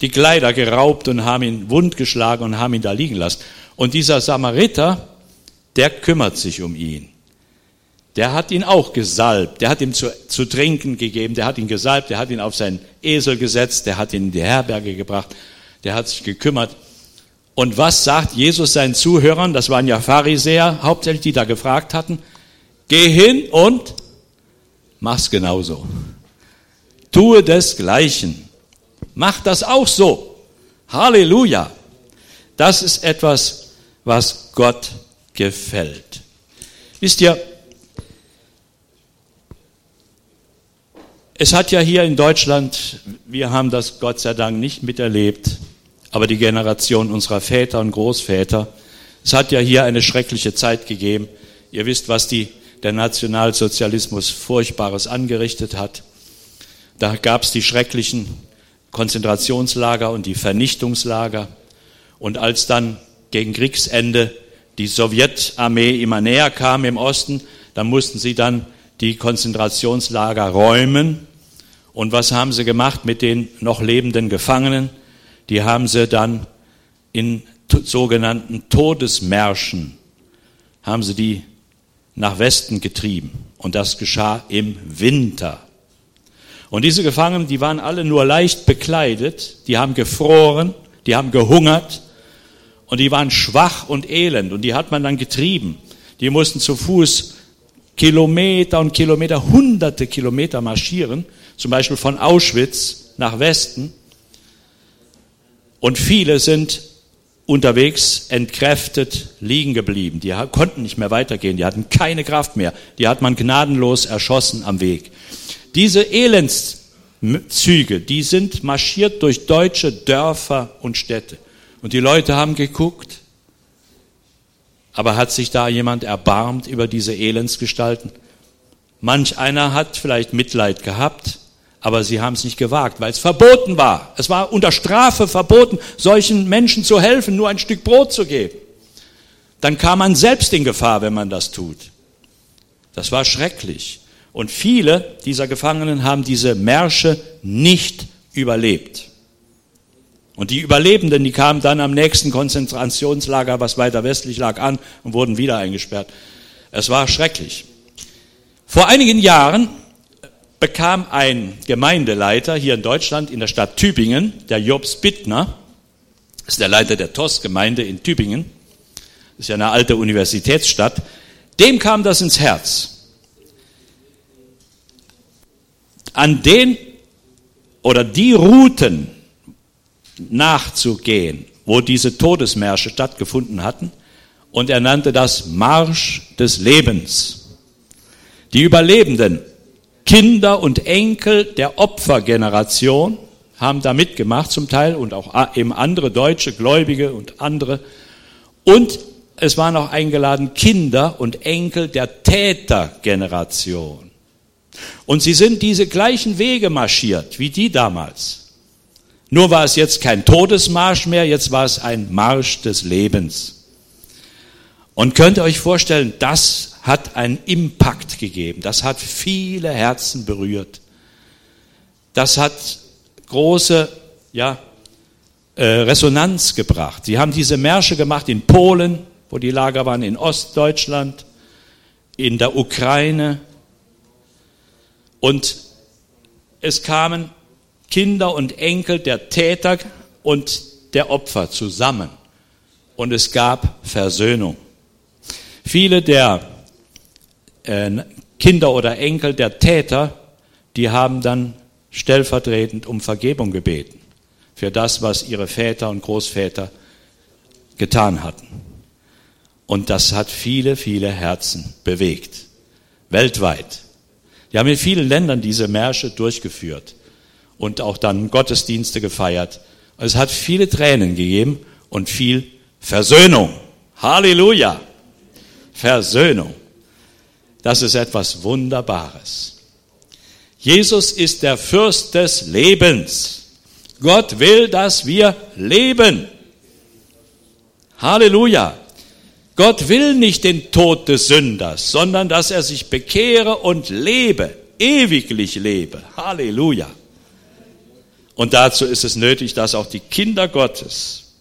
die Kleider geraubt und haben ihn wundgeschlagen und haben ihn da liegen lassen. Und dieser Samariter, der kümmert sich um ihn. Der hat ihn auch gesalbt, der hat ihm zu, zu trinken gegeben, der hat ihn gesalbt, der hat ihn auf seinen Esel gesetzt, der hat ihn in die Herberge gebracht, der hat sich gekümmert. Und was sagt Jesus seinen Zuhörern? Das waren ja Pharisäer hauptsächlich, die da gefragt hatten. Geh hin und mach's genauso. Tue desgleichen. Mach das auch so. Halleluja. Das ist etwas, was Gott gefällt. Wisst ihr, es hat ja hier in Deutschland, wir haben das Gott sei Dank nicht miterlebt, aber die Generation unserer Väter und Großväter. Es hat ja hier eine schreckliche Zeit gegeben. Ihr wisst, was die, der Nationalsozialismus Furchtbares angerichtet hat. Da gab es die schrecklichen Konzentrationslager und die Vernichtungslager. Und als dann gegen Kriegsende die Sowjetarmee immer näher kam im Osten, dann mussten sie dann die Konzentrationslager räumen. Und was haben sie gemacht mit den noch lebenden Gefangenen? die haben sie dann in sogenannten Todesmärschen, haben sie die nach Westen getrieben. Und das geschah im Winter. Und diese Gefangenen, die waren alle nur leicht bekleidet, die haben gefroren, die haben gehungert und die waren schwach und elend und die hat man dann getrieben. Die mussten zu Fuß Kilometer und Kilometer, hunderte Kilometer marschieren, zum Beispiel von Auschwitz nach Westen. Und viele sind unterwegs entkräftet liegen geblieben. Die konnten nicht mehr weitergehen, die hatten keine Kraft mehr. Die hat man gnadenlos erschossen am Weg. Diese Elendszüge, die sind marschiert durch deutsche Dörfer und Städte. Und die Leute haben geguckt. Aber hat sich da jemand erbarmt über diese Elendsgestalten? Manch einer hat vielleicht Mitleid gehabt, aber sie haben es nicht gewagt, weil es verboten war. Es war unter Strafe verboten, solchen Menschen zu helfen, nur ein Stück Brot zu geben. Dann kam man selbst in Gefahr, wenn man das tut. Das war schrecklich. Und viele dieser Gefangenen haben diese Märsche nicht überlebt. Und die Überlebenden, die kamen dann am nächsten Konzentrationslager, was weiter westlich lag, an und wurden wieder eingesperrt. Es war schrecklich. Vor einigen Jahren bekam ein Gemeindeleiter hier in Deutschland in der Stadt Tübingen, der Jobs Bittner, ist der Leiter der TOS-Gemeinde in Tübingen, ist ja eine alte Universitätsstadt, dem kam das ins Herz. An den oder die Routen nachzugehen, wo diese Todesmärsche stattgefunden hatten. Und er nannte das Marsch des Lebens. Die Überlebenden, Kinder und Enkel der Opfergeneration, haben da mitgemacht zum Teil und auch eben andere deutsche Gläubige und andere. Und es waren auch eingeladen Kinder und Enkel der Tätergeneration. Und sie sind diese gleichen Wege marschiert wie die damals. Nur war es jetzt kein Todesmarsch mehr, jetzt war es ein Marsch des Lebens. Und könnt ihr euch vorstellen, das hat einen Impact gegeben, das hat viele Herzen berührt. Das hat große ja, äh, Resonanz gebracht. Sie haben diese Märsche gemacht in Polen, wo die Lager waren, in Ostdeutschland, in der Ukraine. Und es kamen Kinder und Enkel der Täter und der Opfer zusammen. Und es gab Versöhnung. Viele der Kinder oder Enkel der Täter, die haben dann stellvertretend um Vergebung gebeten für das, was ihre Väter und Großväter getan hatten. Und das hat viele, viele Herzen bewegt, weltweit. Die haben in vielen Ländern diese Märsche durchgeführt und auch dann Gottesdienste gefeiert. Es hat viele Tränen gegeben und viel Versöhnung. Halleluja! Versöhnung. Das ist etwas Wunderbares. Jesus ist der Fürst des Lebens. Gott will, dass wir leben. Halleluja. Gott will nicht den Tod des Sünders, sondern dass er sich bekehre und lebe, ewiglich lebe. Halleluja. Und dazu ist es nötig, dass auch die Kinder Gottes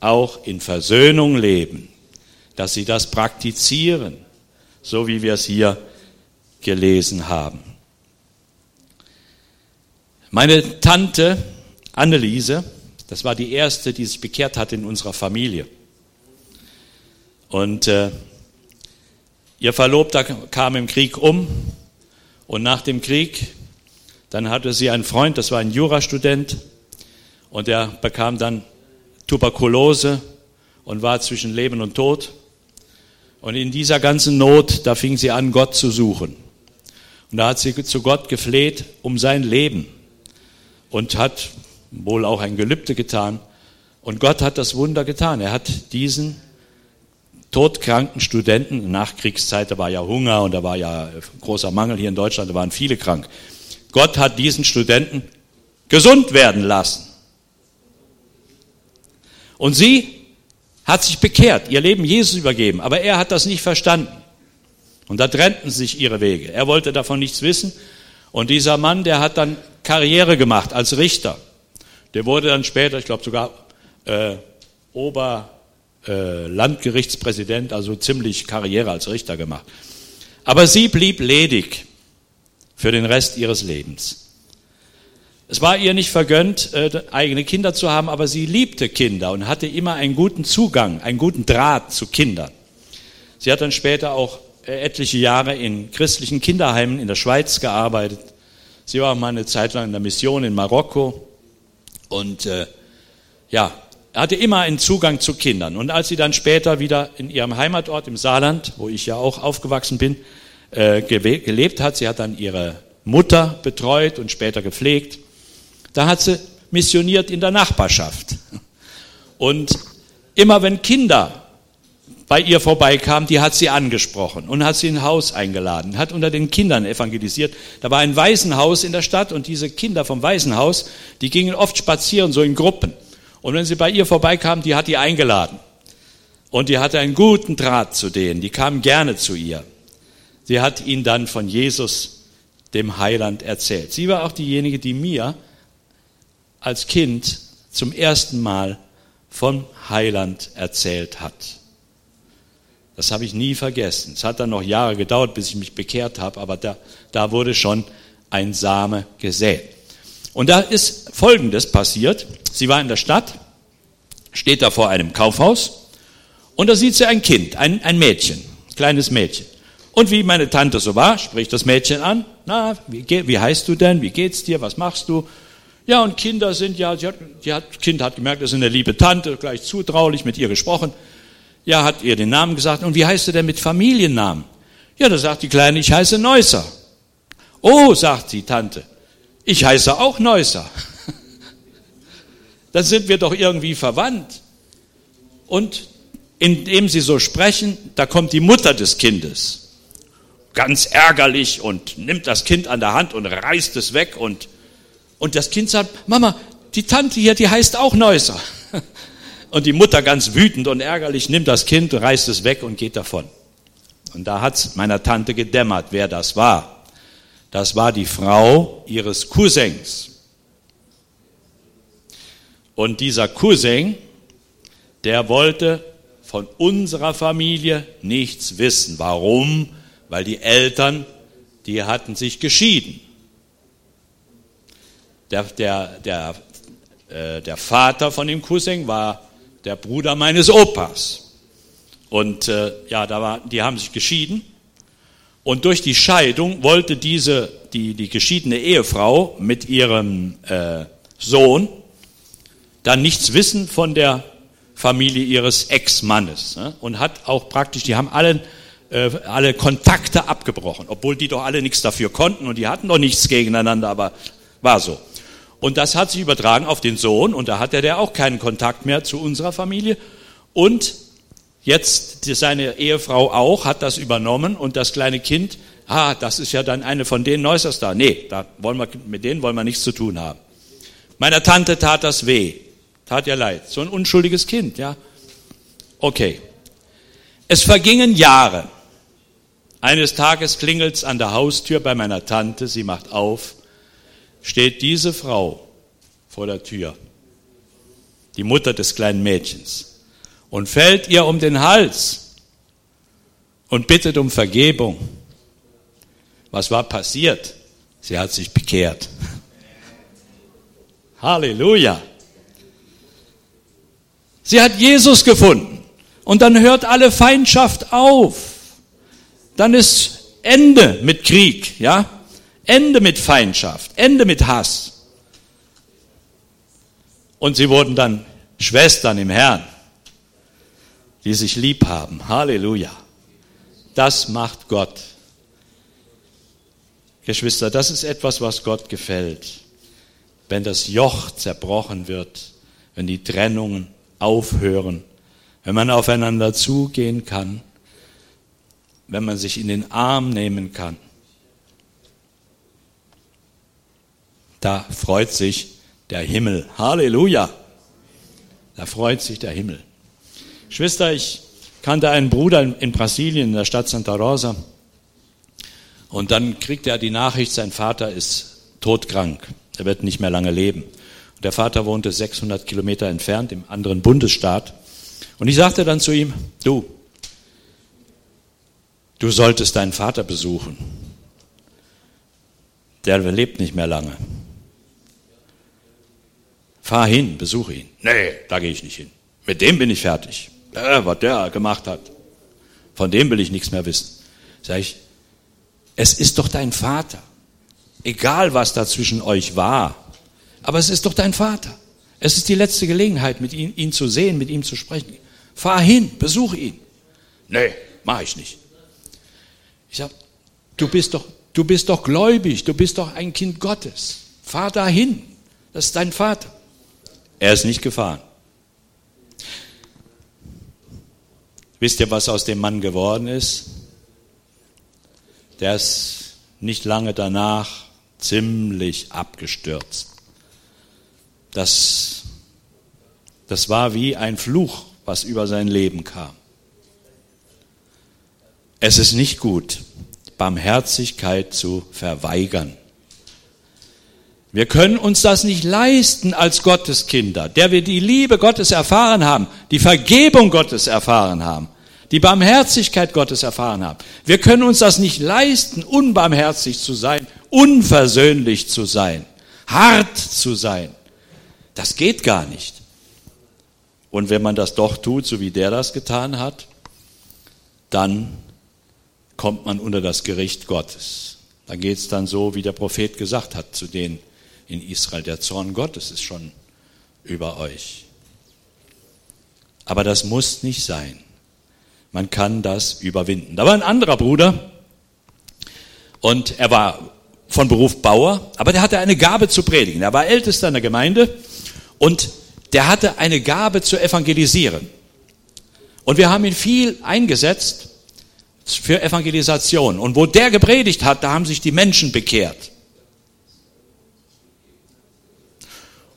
auch in Versöhnung leben, dass sie das praktizieren, so wie wir es hier gelesen haben. Meine Tante Anneliese, das war die erste, die sich bekehrt hat in unserer Familie. Und äh, ihr Verlobter kam im Krieg um und nach dem Krieg, dann hatte sie einen Freund, das war ein Jurastudent und er bekam dann Tuberkulose und war zwischen Leben und Tod. Und in dieser ganzen Not, da fing sie an, Gott zu suchen. Und da hat sie zu Gott gefleht um sein Leben und hat wohl auch ein Gelübde getan. Und Gott hat das Wunder getan. Er hat diesen todkranken Studenten, Nachkriegszeit, da war ja Hunger und da war ja großer Mangel hier in Deutschland, da waren viele krank. Gott hat diesen Studenten gesund werden lassen. Und sie hat sich bekehrt, ihr Leben Jesus übergeben, aber er hat das nicht verstanden. Und da trennten sich ihre Wege. Er wollte davon nichts wissen. Und dieser Mann, der hat dann Karriere gemacht als Richter. Der wurde dann später, ich glaube sogar äh, Oberlandgerichtspräsident, äh, also ziemlich Karriere als Richter gemacht. Aber sie blieb ledig für den Rest ihres Lebens. Es war ihr nicht vergönnt, äh, eigene Kinder zu haben, aber sie liebte Kinder und hatte immer einen guten Zugang, einen guten Draht zu Kindern. Sie hat dann später auch äh, etliche Jahre in christlichen Kinderheimen in der Schweiz gearbeitet. Sie war auch mal eine Zeit lang in der Mission in Marokko und äh, ja, hatte immer einen Zugang zu Kindern. Und als sie dann später wieder in ihrem Heimatort im Saarland, wo ich ja auch aufgewachsen bin, äh, gelebt hat, sie hat dann ihre Mutter betreut und später gepflegt, da hat sie missioniert in der Nachbarschaft. Und immer wenn Kinder bei ihr vorbeikam, die hat sie angesprochen und hat sie in ein Haus eingeladen, hat unter den Kindern evangelisiert. Da war ein Waisenhaus in der Stadt und diese Kinder vom Waisenhaus, die gingen oft spazieren, so in Gruppen. Und wenn sie bei ihr vorbeikamen, die hat die eingeladen. Und die hatte einen guten Draht zu denen, die kamen gerne zu ihr. Sie hat ihnen dann von Jesus, dem Heiland, erzählt. Sie war auch diejenige, die mir als Kind zum ersten Mal vom Heiland erzählt hat. Das habe ich nie vergessen. Es hat dann noch Jahre gedauert, bis ich mich bekehrt habe, aber da, da wurde schon ein Same gesät. Und da ist Folgendes passiert. Sie war in der Stadt, steht da vor einem Kaufhaus und da sieht sie ein Kind, ein, ein Mädchen, ein kleines Mädchen. Und wie meine Tante so war, spricht das Mädchen an, na, wie, wie heißt du denn, wie geht's dir, was machst du? Ja, und Kinder sind ja, die hat, die hat, Kind hat gemerkt, das ist eine liebe Tante, gleich zutraulich mit ihr gesprochen. Ja, hat ihr den Namen gesagt. Und wie heißt du denn mit Familiennamen? Ja, da sagt die Kleine, ich heiße Neusser. Oh, sagt die Tante, ich heiße auch Neusser. Dann sind wir doch irgendwie verwandt. Und indem sie so sprechen, da kommt die Mutter des Kindes. Ganz ärgerlich und nimmt das Kind an der Hand und reißt es weg und, und das Kind sagt, Mama, die Tante hier, die heißt auch Neusser. Und die Mutter ganz wütend und ärgerlich nimmt das Kind, reißt es weg und geht davon. Und da hat es meiner Tante gedämmert, wer das war. Das war die Frau ihres Cousins. Und dieser Cousin, der wollte von unserer Familie nichts wissen. Warum? Weil die Eltern, die hatten sich geschieden. Der, der, der, äh, der Vater von dem Cousin war der Bruder meines Opas. Und äh, ja, da war, die haben sich geschieden. Und durch die Scheidung wollte diese, die, die geschiedene Ehefrau mit ihrem äh, Sohn dann nichts wissen von der Familie ihres Ex-Mannes ne? und hat auch praktisch, die haben alle, äh, alle Kontakte abgebrochen, obwohl die doch alle nichts dafür konnten und die hatten doch nichts gegeneinander, aber war so. Und das hat sich übertragen auf den Sohn und da hatte der auch keinen Kontakt mehr zu unserer Familie und jetzt seine Ehefrau auch hat das übernommen und das kleine Kind, ah, das ist ja dann eine von den Neusers da. Nee, da wollen wir, mit denen wollen wir nichts zu tun haben. Meiner Tante tat das weh. Tat ja leid. So ein unschuldiges Kind, ja. Okay. Es vergingen Jahre. Eines Tages klingelt's an der Haustür bei meiner Tante. Sie macht auf. Steht diese Frau vor der Tür. Die Mutter des kleinen Mädchens. Und fällt ihr um den Hals und bittet um Vergebung. Was war passiert? Sie hat sich bekehrt. Halleluja. Sie hat Jesus gefunden. Und dann hört alle Feindschaft auf. Dann ist Ende mit Krieg, ja? Ende mit Feindschaft, Ende mit Hass. Und sie wurden dann Schwestern im Herrn, die sich lieb haben. Halleluja. Das macht Gott. Geschwister, das ist etwas, was Gott gefällt. Wenn das Joch zerbrochen wird, wenn die Trennungen aufhören, wenn man aufeinander zugehen kann, wenn man sich in den Arm nehmen kann. Da freut sich der Himmel. Halleluja. Da freut sich der Himmel. Schwester, ich kannte einen Bruder in Brasilien, in der Stadt Santa Rosa. Und dann kriegt er die Nachricht, sein Vater ist todkrank. Er wird nicht mehr lange leben. Der Vater wohnte 600 Kilometer entfernt im anderen Bundesstaat. Und ich sagte dann zu ihm, du, du solltest deinen Vater besuchen. Der lebt nicht mehr lange. Fahr hin, besuche ihn. Nee, da gehe ich nicht hin. Mit dem bin ich fertig. Äh, was der gemacht hat. Von dem will ich nichts mehr wissen. Sag ich, es ist doch dein Vater. Egal was da zwischen euch war, aber es ist doch dein Vater. Es ist die letzte Gelegenheit, mit ihm, ihn zu sehen, mit ihm zu sprechen. Fahr hin, besuch ihn. Nee, mach ich nicht. Ich sag, du bist doch, du bist doch gläubig, du bist doch ein Kind Gottes. Fahr dahin. Das ist dein Vater. Er ist nicht gefahren. Wisst ihr, was aus dem Mann geworden ist? Der ist nicht lange danach ziemlich abgestürzt. Das, das war wie ein Fluch, was über sein Leben kam. Es ist nicht gut, Barmherzigkeit zu verweigern. Wir können uns das nicht leisten als Gotteskinder, der wir die Liebe Gottes erfahren haben, die Vergebung Gottes erfahren haben, die Barmherzigkeit Gottes erfahren haben. Wir können uns das nicht leisten, unbarmherzig zu sein, unversöhnlich zu sein, hart zu sein. Das geht gar nicht. Und wenn man das doch tut, so wie der das getan hat, dann kommt man unter das Gericht Gottes. Da geht es dann so, wie der Prophet gesagt hat zu den in Israel. Der Zorn Gottes ist schon über euch. Aber das muss nicht sein. Man kann das überwinden. Da war ein anderer Bruder und er war von Beruf Bauer, aber der hatte eine Gabe zu predigen. Er war ältester in der Gemeinde und der hatte eine Gabe zu evangelisieren. Und wir haben ihn viel eingesetzt für Evangelisation. Und wo der gepredigt hat, da haben sich die Menschen bekehrt.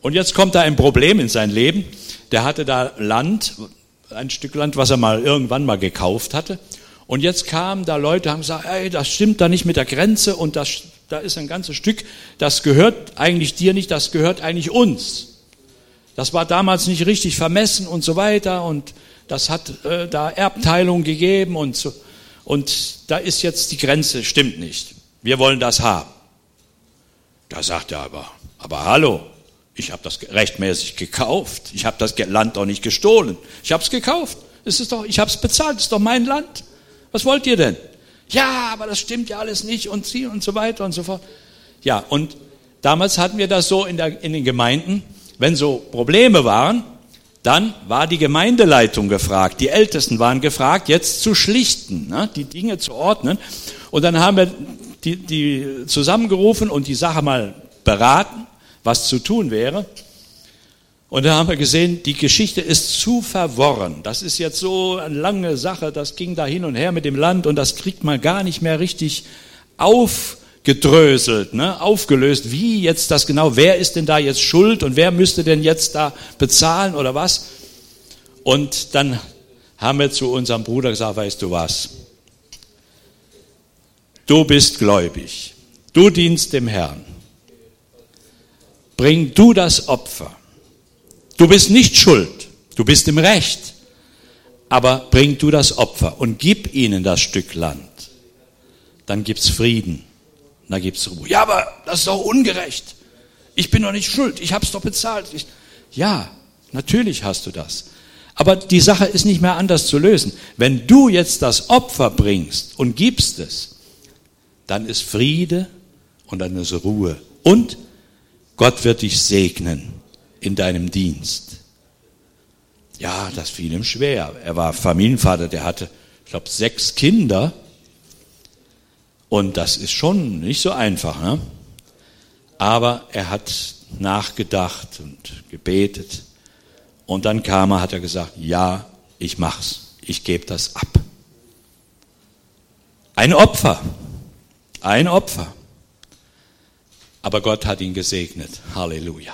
Und jetzt kommt da ein Problem in sein Leben. Der hatte da Land, ein Stück Land, was er mal irgendwann mal gekauft hatte. Und jetzt kamen da Leute, haben gesagt, ey, das stimmt da nicht mit der Grenze und das, da ist ein ganzes Stück, das gehört eigentlich dir nicht, das gehört eigentlich uns. Das war damals nicht richtig vermessen und so weiter und das hat äh, da Erbteilung gegeben und so. Und da ist jetzt die Grenze, stimmt nicht. Wir wollen das haben. Da sagt er aber, aber hallo, ich habe das rechtmäßig gekauft. Ich habe das Land doch nicht gestohlen. Ich habe es gekauft. Es ist doch, ich habe es bezahlt. Es ist doch mein Land. Was wollt ihr denn? Ja, aber das stimmt ja alles nicht und sie und so weiter und so fort. Ja, und damals hatten wir das so in, der, in den Gemeinden, wenn so Probleme waren, dann war die Gemeindeleitung gefragt, die Ältesten waren gefragt, jetzt zu schlichten, ne, die Dinge zu ordnen. Und dann haben wir die, die zusammengerufen und die Sache mal beraten, was zu tun wäre. Und da haben wir gesehen, die Geschichte ist zu verworren. Das ist jetzt so eine lange Sache, das ging da hin und her mit dem Land und das kriegt man gar nicht mehr richtig auf gedröselt, ne, aufgelöst, wie jetzt das genau, wer ist denn da jetzt schuld und wer müsste denn jetzt da bezahlen oder was. Und dann haben wir zu unserem Bruder gesagt, weißt du was, du bist gläubig, du dienst dem Herrn, bring du das Opfer. Du bist nicht schuld, du bist im Recht, aber bring du das Opfer und gib ihnen das Stück Land. Dann gibt's Frieden da gibt es Ruhe. Ja, aber das ist doch ungerecht. Ich bin doch nicht schuld. Ich habe es doch bezahlt. Ich, ja, natürlich hast du das. Aber die Sache ist nicht mehr anders zu lösen. Wenn du jetzt das Opfer bringst und gibst es, dann ist Friede und dann ist Ruhe. Und Gott wird dich segnen in deinem Dienst. Ja, das fiel ihm schwer. Er war Familienvater, der hatte, ich glaube, sechs Kinder und das ist schon nicht so einfach. Ne? Aber er hat nachgedacht und gebetet. Und dann kam er, hat er gesagt, ja, ich mach's. Ich gebe das ab. Ein Opfer. Ein Opfer. Aber Gott hat ihn gesegnet. Halleluja.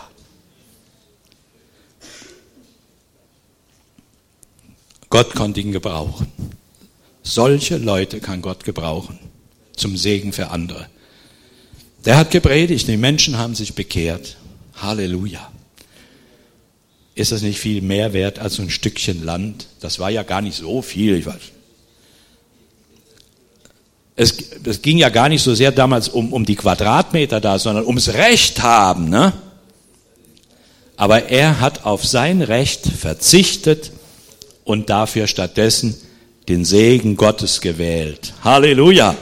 Gott konnte ihn gebrauchen. Solche Leute kann Gott gebrauchen zum Segen für andere. Der hat gepredigt, die Menschen haben sich bekehrt. Halleluja. Ist das nicht viel mehr wert als so ein Stückchen Land? Das war ja gar nicht so viel. Ich weiß. Es, es ging ja gar nicht so sehr damals um, um die Quadratmeter da, sondern ums Recht haben. Ne? Aber er hat auf sein Recht verzichtet und dafür stattdessen den Segen Gottes gewählt. Halleluja.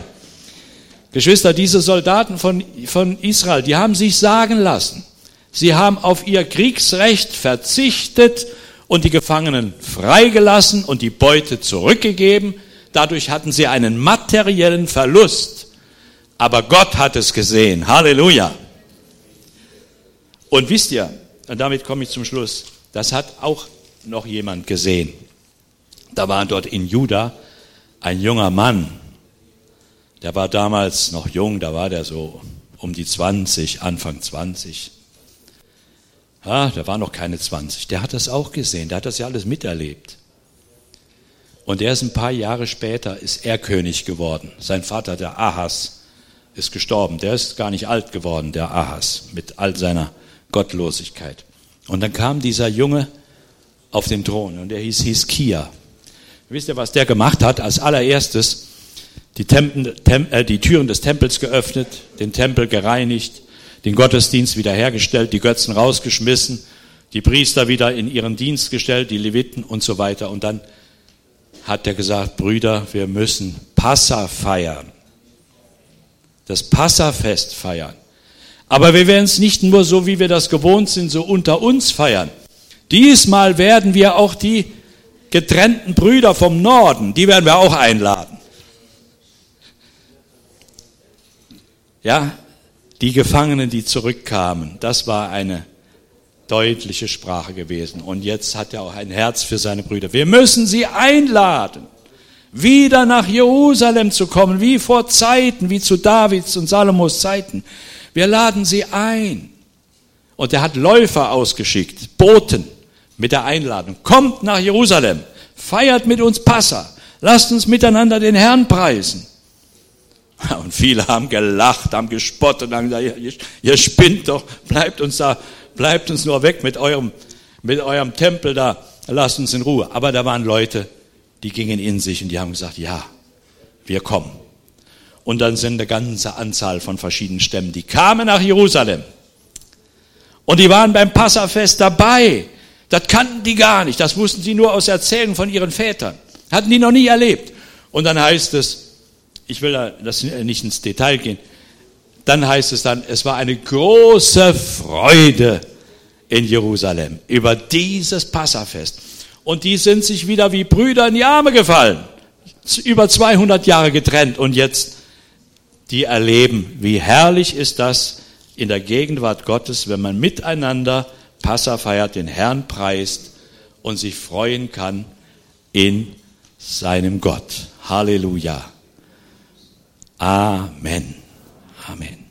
Geschwister, diese Soldaten von, von Israel, die haben sich sagen lassen, sie haben auf ihr Kriegsrecht verzichtet und die Gefangenen freigelassen und die Beute zurückgegeben. Dadurch hatten sie einen materiellen Verlust. Aber Gott hat es gesehen. Halleluja. Und wisst ihr, und damit komme ich zum Schluss, das hat auch noch jemand gesehen. Da war dort in Juda ein junger Mann, der war damals noch jung, da war der so um die 20, Anfang 20. Ja, der war noch keine 20. Der hat das auch gesehen, der hat das ja alles miterlebt. Und er ist ein paar Jahre später, ist er König geworden. Sein Vater, der Ahas, ist gestorben. Der ist gar nicht alt geworden, der Ahas, mit all seiner Gottlosigkeit. Und dann kam dieser Junge auf den Thron und der hieß Hiskia. Wisst ihr, was der gemacht hat? Als allererstes die, Tempel, Tem, äh, die Türen des Tempels geöffnet, den Tempel gereinigt, den Gottesdienst wiederhergestellt, die Götzen rausgeschmissen, die Priester wieder in ihren Dienst gestellt, die Leviten und so weiter. Und dann hat er gesagt, Brüder, wir müssen Passa feiern. Das Passafest feiern. Aber wir werden es nicht nur so, wie wir das gewohnt sind, so unter uns feiern. Diesmal werden wir auch die getrennten Brüder vom Norden, die werden wir auch einladen. Ja, die Gefangenen, die zurückkamen, das war eine deutliche Sprache gewesen. Und jetzt hat er auch ein Herz für seine Brüder. Wir müssen sie einladen, wieder nach Jerusalem zu kommen, wie vor Zeiten, wie zu Davids und Salomos Zeiten. Wir laden sie ein. Und er hat Läufer ausgeschickt, Boten mit der Einladung. Kommt nach Jerusalem, feiert mit uns Passa, lasst uns miteinander den Herrn preisen. Und viele haben gelacht, haben gespottet, haben gesagt, ihr, ihr spinnt doch, bleibt uns da, bleibt uns nur weg mit eurem, mit eurem Tempel da, lasst uns in Ruhe. Aber da waren Leute, die gingen in sich und die haben gesagt, ja, wir kommen. Und dann sind eine ganze Anzahl von verschiedenen Stämmen, die kamen nach Jerusalem. Und die waren beim Passafest dabei. Das kannten die gar nicht. Das wussten sie nur aus Erzählungen von ihren Vätern. Hatten die noch nie erlebt. Und dann heißt es, ich will da das nicht ins Detail gehen, dann heißt es dann, es war eine große Freude in Jerusalem über dieses Passafest. Und die sind sich wieder wie Brüder in die Arme gefallen. Über 200 Jahre getrennt und jetzt die erleben, wie herrlich ist das in der Gegenwart Gottes, wenn man miteinander Passa feiert, den Herrn preist und sich freuen kann in seinem Gott. Halleluja. Amen. Amen.